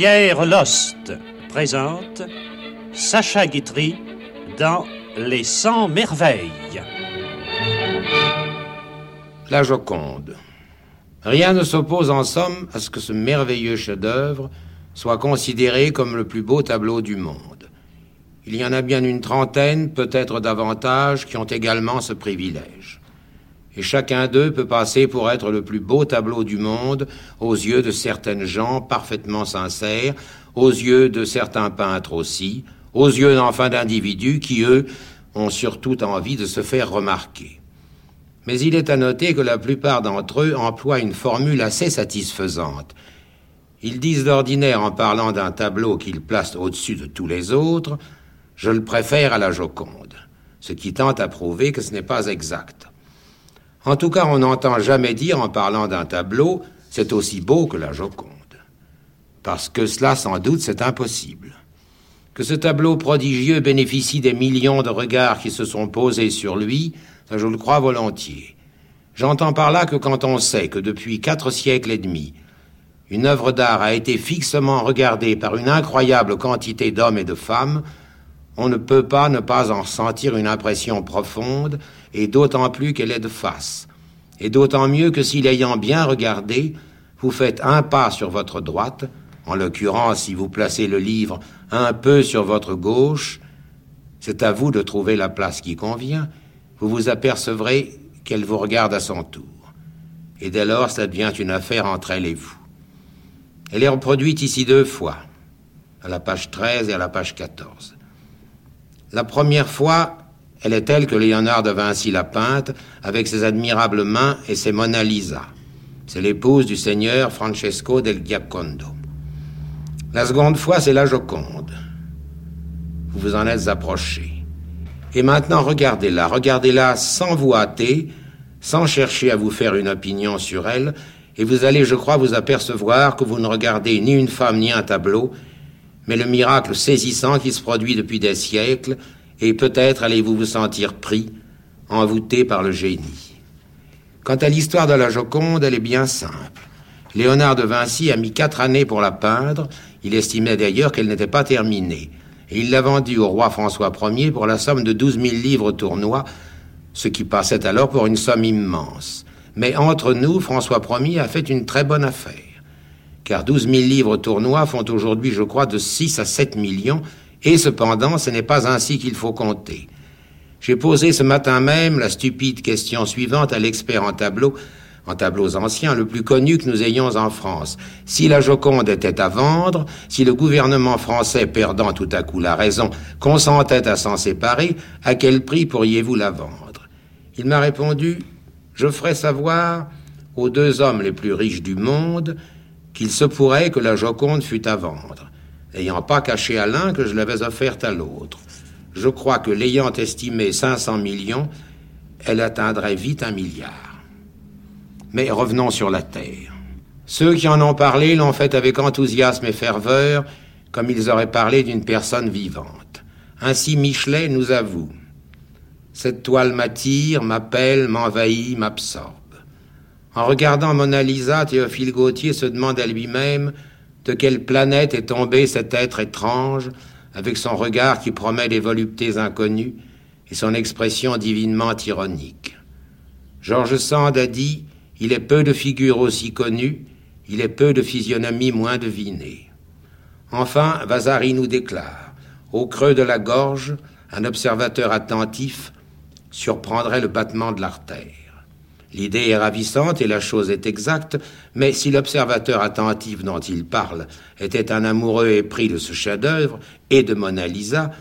Pierre Lost présente Sacha Guitry dans Les 100 merveilles. La Joconde. Rien ne s'oppose en somme à ce que ce merveilleux chef-d'œuvre soit considéré comme le plus beau tableau du monde. Il y en a bien une trentaine, peut-être davantage, qui ont également ce privilège et chacun d'eux peut passer pour être le plus beau tableau du monde aux yeux de certaines gens parfaitement sincères, aux yeux de certains peintres aussi, aux yeux enfin d'individus qui, eux, ont surtout envie de se faire remarquer. Mais il est à noter que la plupart d'entre eux emploient une formule assez satisfaisante. Ils disent d'ordinaire en parlant d'un tableau qu'ils placent au-dessus de tous les autres, je le préfère à la Joconde, ce qui tente à prouver que ce n'est pas exact. En tout cas, on n'entend jamais dire en parlant d'un tableau, c'est aussi beau que la Joconde. Parce que cela, sans doute, c'est impossible. Que ce tableau prodigieux bénéficie des millions de regards qui se sont posés sur lui, ça je le crois volontiers. J'entends par là que quand on sait que depuis quatre siècles et demi, une œuvre d'art a été fixement regardée par une incroyable quantité d'hommes et de femmes, on ne peut pas ne pas en ressentir une impression profonde, et d'autant plus qu'elle est de face, et d'autant mieux que si l'ayant bien regardé, vous faites un pas sur votre droite, en l'occurrence si vous placez le livre un peu sur votre gauche, c'est à vous de trouver la place qui convient, vous vous apercevrez qu'elle vous regarde à son tour. Et dès lors, ça devient une affaire entre elle et vous. Elle est reproduite ici deux fois, à la page 13 et à la page 14. La première fois, elle est telle que Léonard de Vinci la peinte avec ses admirables mains et ses Mona Lisa. C'est l'épouse du seigneur Francesco del Giacondo. La seconde fois, c'est la Joconde. Vous vous en êtes approché. Et maintenant, regardez-la, regardez-la sans vous hâter, sans chercher à vous faire une opinion sur elle, et vous allez, je crois, vous apercevoir que vous ne regardez ni une femme ni un tableau, mais le miracle saisissant qui se produit depuis des siècles, et peut-être allez-vous vous sentir pris, envoûté par le génie. Quant à l'histoire de la Joconde, elle est bien simple. Léonard de Vinci a mis quatre années pour la peindre, il estimait d'ailleurs qu'elle n'était pas terminée, et il l'a vendue au roi François Ier pour la somme de douze mille livres tournois, ce qui passait alors pour une somme immense. Mais entre nous, François Ier a fait une très bonne affaire car 12 000 livres tournois font aujourd'hui, je crois, de 6 à 7 millions, et cependant, ce n'est pas ainsi qu'il faut compter. J'ai posé ce matin même la stupide question suivante à l'expert en tableaux, en tableaux anciens, le plus connu que nous ayons en France. Si la Joconde était à vendre, si le gouvernement français, perdant tout à coup la raison, consentait à s'en séparer, à quel prix pourriez-vous la vendre? Il m'a répondu, je ferai savoir aux deux hommes les plus riches du monde qu'il se pourrait que la Joconde fût à vendre, n'ayant pas caché à l'un que je l'avais offerte à l'autre. Je crois que l'ayant estimée 500 millions, elle atteindrait vite un milliard. Mais revenons sur la Terre. Ceux qui en ont parlé l'ont fait avec enthousiasme et ferveur, comme ils auraient parlé d'une personne vivante. Ainsi Michelet nous avoue. Cette toile m'attire, m'appelle, m'envahit, m'absorbe. En regardant Mona Lisa, Théophile Gautier se demande à lui-même de quelle planète est tombé cet être étrange, avec son regard qui promet des voluptés inconnues et son expression divinement ironique. Georges Sand a dit Il est peu de figures aussi connues, il est peu de physionomies moins devinées. Enfin, Vasari nous déclare Au creux de la gorge, un observateur attentif surprendrait le battement de l'artère. L'idée est ravissante et la chose est exacte, mais si l'observateur attentif dont il parle était un amoureux épris de ce chef-d'œuvre et de Mona Lisa,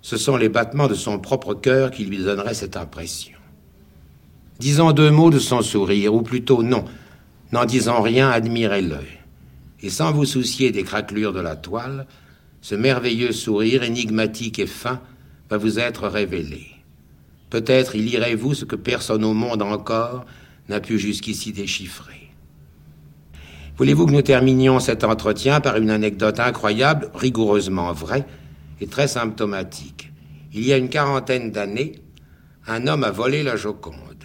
ce sont les battements de son propre cœur qui lui donneraient cette impression. Disons deux mots de son sourire, ou plutôt non, n'en disant rien, admirez-le. Et sans vous soucier des craquelures de la toile, ce merveilleux sourire énigmatique et fin va vous être révélé. Peut-être y lirez-vous ce que personne au monde encore n'a pu jusqu'ici déchiffrer. Voulez-vous que nous terminions cet entretien par une anecdote incroyable, rigoureusement vraie et très symptomatique? Il y a une quarantaine d'années, un homme a volé la Joconde.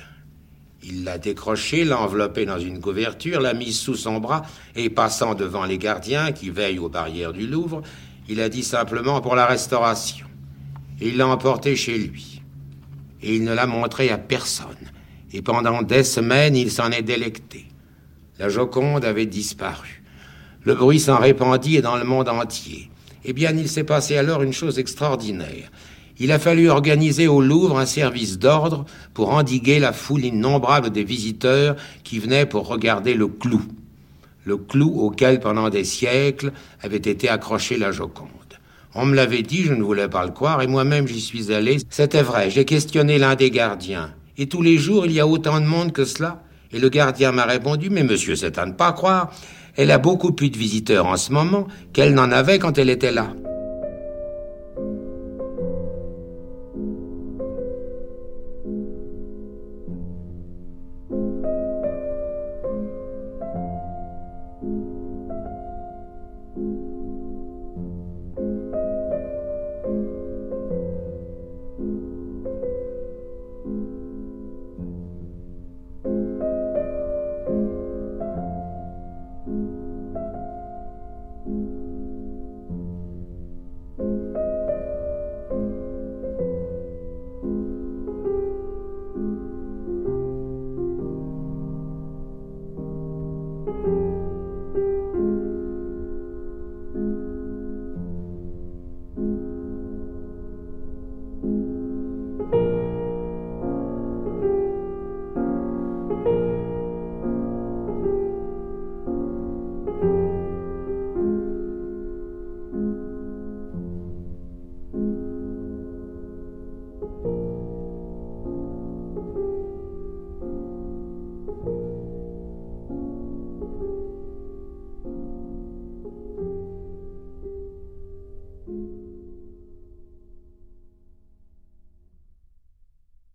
Il l'a décroché, l'a enveloppé dans une couverture, l'a mise sous son bras, et passant devant les gardiens qui veillent aux barrières du Louvre, il a dit simplement pour la restauration. Et il l'a emporté chez lui. Et il ne l'a montré à personne. Et pendant des semaines, il s'en est délecté. La Joconde avait disparu. Le bruit s'en répandit dans le monde entier. Eh bien, il s'est passé alors une chose extraordinaire. Il a fallu organiser au Louvre un service d'ordre pour endiguer la foule innombrable des visiteurs qui venaient pour regarder le clou. Le clou auquel, pendant des siècles, avait été accrochée la Joconde. On me l'avait dit, je ne voulais pas le croire, et moi-même j'y suis allé. C'était vrai, j'ai questionné l'un des gardiens. Et tous les jours, il y a autant de monde que cela Et le gardien m'a répondu, mais monsieur, c'est à ne pas croire. Elle a beaucoup plus de visiteurs en ce moment qu'elle n'en avait quand elle était là.